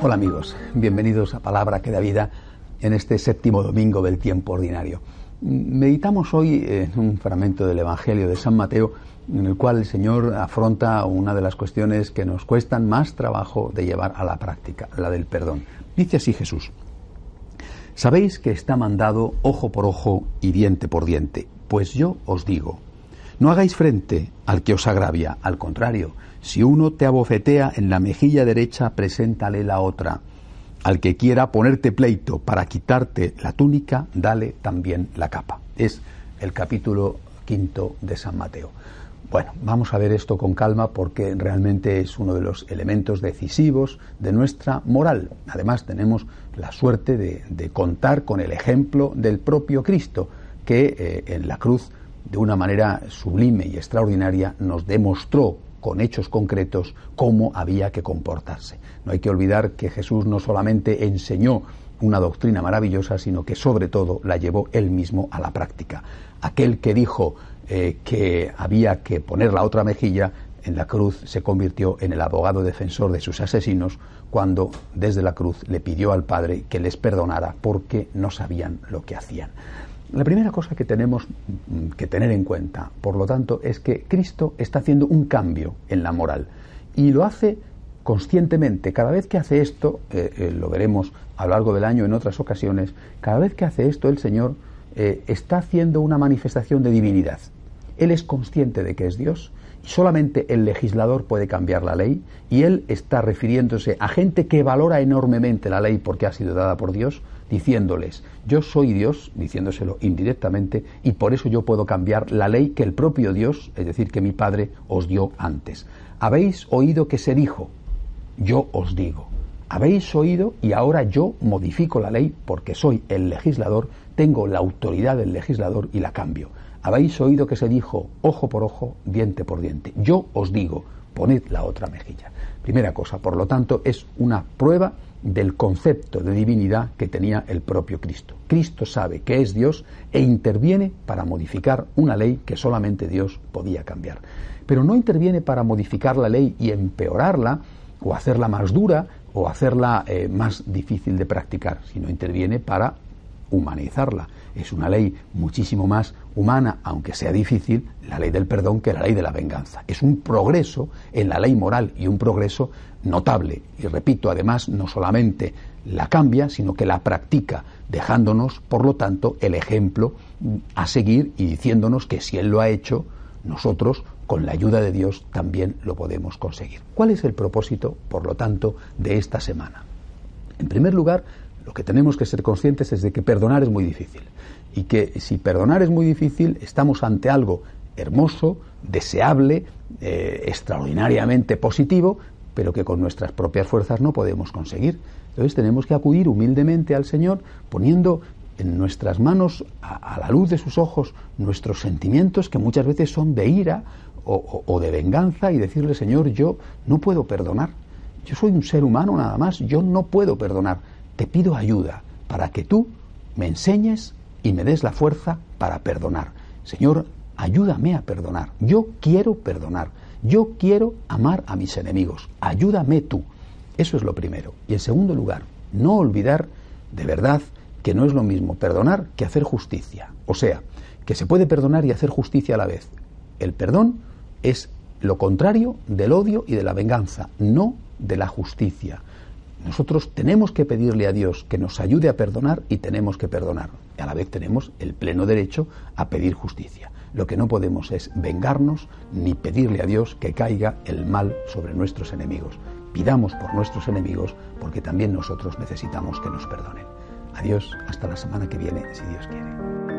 Hola amigos, bienvenidos a Palabra que da vida en este séptimo domingo del tiempo ordinario. Meditamos hoy en un fragmento del Evangelio de San Mateo en el cual el Señor afronta una de las cuestiones que nos cuestan más trabajo de llevar a la práctica, la del perdón. Dice así Jesús, Sabéis que está mandado ojo por ojo y diente por diente, pues yo os digo, no hagáis frente al que os agravia, al contrario, si uno te abofetea en la mejilla derecha, preséntale la otra. Al que quiera ponerte pleito para quitarte la túnica, dale también la capa. Es el capítulo quinto de San Mateo. Bueno, vamos a ver esto con calma porque realmente es uno de los elementos decisivos de nuestra moral. Además, tenemos la suerte de, contar con el ejemplo del propio Cristo, que eh, en la cruz, de una manera sublime y extraordinaria, nos demostró con hechos concretos cómo había que comportarse. No hay que olvidar que Jesús no solamente enseñó una doctrina maravillosa, sino que sobre todo la llevó él mismo a la práctica. Aquel que dijo eh, que había que poner la otra mejilla, en la cruz se convirtió en el abogado defensor de sus asesinos cuando desde la cruz le pidió al Padre que les perdonara porque no sabían lo que hacían. La primera cosa que tenemos que tener en cuenta, por lo tanto, es que Cristo está haciendo un cambio en la moral y lo hace conscientemente. Cada vez que hace esto, eh, eh, lo veremos a lo largo del año en otras ocasiones, cada vez que hace esto el Señor eh, está haciendo una manifestación de divinidad. Él es consciente de que es Dios solamente el legislador puede cambiar la ley y él está refiriéndose a gente que valora enormemente la ley porque ha sido dada por Dios, diciéndoles, yo soy Dios, diciéndoselo indirectamente, y por eso yo puedo cambiar la ley que el propio Dios, es decir, que mi Padre os dio antes. Habéis oído que se dijo, yo os digo. Habéis oído y ahora yo modifico la ley porque soy el legislador, tengo la autoridad del legislador y la cambio. Habéis oído que se dijo ojo por ojo, diente por diente. Yo os digo, poned la otra mejilla. Primera cosa, por lo tanto, es una prueba del concepto de divinidad que tenía el propio Cristo. Cristo sabe que es Dios e interviene para modificar una ley que solamente Dios podía cambiar. Pero no interviene para modificar la ley y empeorarla o hacerla más dura o hacerla eh, más difícil de practicar, sino interviene para humanizarla. Es una ley muchísimo más humana, aunque sea difícil, la ley del perdón que la ley de la venganza. Es un progreso en la ley moral y un progreso notable. Y repito, además, no solamente la cambia, sino que la practica, dejándonos, por lo tanto, el ejemplo a seguir y diciéndonos que si Él lo ha hecho, nosotros, con la ayuda de Dios, también lo podemos conseguir. ¿Cuál es el propósito, por lo tanto, de esta semana? En primer lugar, lo que tenemos que ser conscientes es de que perdonar es muy difícil y que si perdonar es muy difícil estamos ante algo hermoso, deseable, eh, extraordinariamente positivo, pero que con nuestras propias fuerzas no podemos conseguir. Entonces tenemos que acudir humildemente al Señor poniendo en nuestras manos, a, la luz de sus ojos, nuestros sentimientos que muchas veces son de ira o de venganza y decirle, Señor, yo no puedo perdonar. Yo soy un ser humano nada más, yo no puedo perdonar te pido ayuda para que tú me enseñes y me des la fuerza para perdonar. Señor, ayúdame a perdonar. Yo quiero perdonar. Yo quiero amar a mis enemigos. Ayúdame tú. Eso es lo primero. Y en segundo lugar, no olvidar de verdad que no es lo mismo perdonar que hacer justicia. O sea, que se puede perdonar y hacer justicia a la vez. El perdón es lo contrario del odio y de la venganza, no de la justicia. Nosotros tenemos que pedirle a Dios que nos ayude a perdonar y tenemos que perdonar. Y a la vez tenemos el pleno derecho a pedir justicia. Lo que no podemos es vengarnos ni pedirle a Dios que caiga el mal sobre nuestros enemigos. Pidamos por nuestros enemigos porque también nosotros necesitamos que nos perdonen. Adiós, hasta la semana que viene, si Dios quiere.